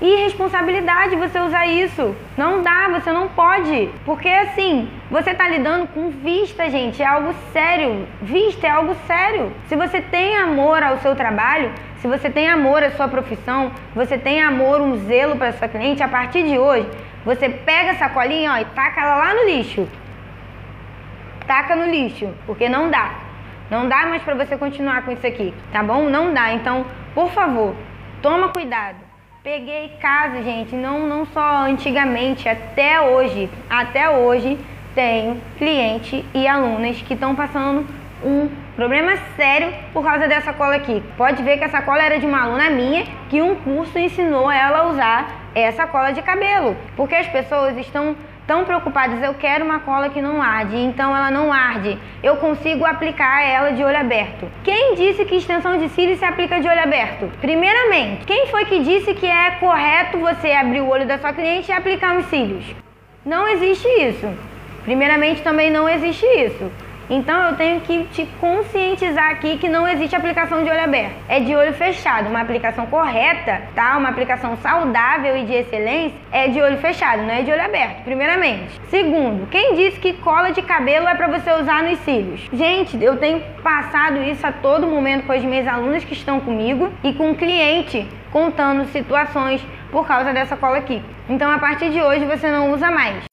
irresponsabilidade você usar isso. Não dá, você não pode. Porque assim, você tá lidando com vista, gente, é algo sério. Vista é algo sério. Se você tem amor ao seu trabalho, se você tem amor à sua profissão, você tem amor, um zelo para sua cliente, a partir de hoje, você pega essa colinha ó, e taca ela lá no lixo. Taca no lixo, porque não dá. Não dá mais para você continuar com isso aqui, tá bom? Não dá. Então, por favor, toma cuidado. Peguei casa, gente, não, não só antigamente, até hoje, até hoje tem cliente e alunas que estão passando um problema sério por causa dessa cola aqui. Pode ver que essa cola era de uma aluna minha que um curso ensinou ela a usar essa cola de cabelo, porque as pessoas estão tão preocupadas, eu quero uma cola que não arde, então ela não arde. Eu consigo aplicar ela de olho aberto. Quem disse que extensão de cílios se aplica de olho aberto? Primeiramente, quem foi que disse que é correto você abrir o olho da sua cliente e aplicar os cílios? Não existe isso. Primeiramente, também não existe isso. Então eu tenho que te conscientizar aqui que não existe aplicação de olho aberto. É de olho fechado. Uma aplicação correta, tá? Uma aplicação saudável e de excelência é de olho fechado, não é de olho aberto, primeiramente. Segundo, quem disse que cola de cabelo é para você usar nos cílios? Gente, eu tenho passado isso a todo momento com as minhas alunas que estão comigo e com o cliente contando situações por causa dessa cola aqui. Então a partir de hoje você não usa mais.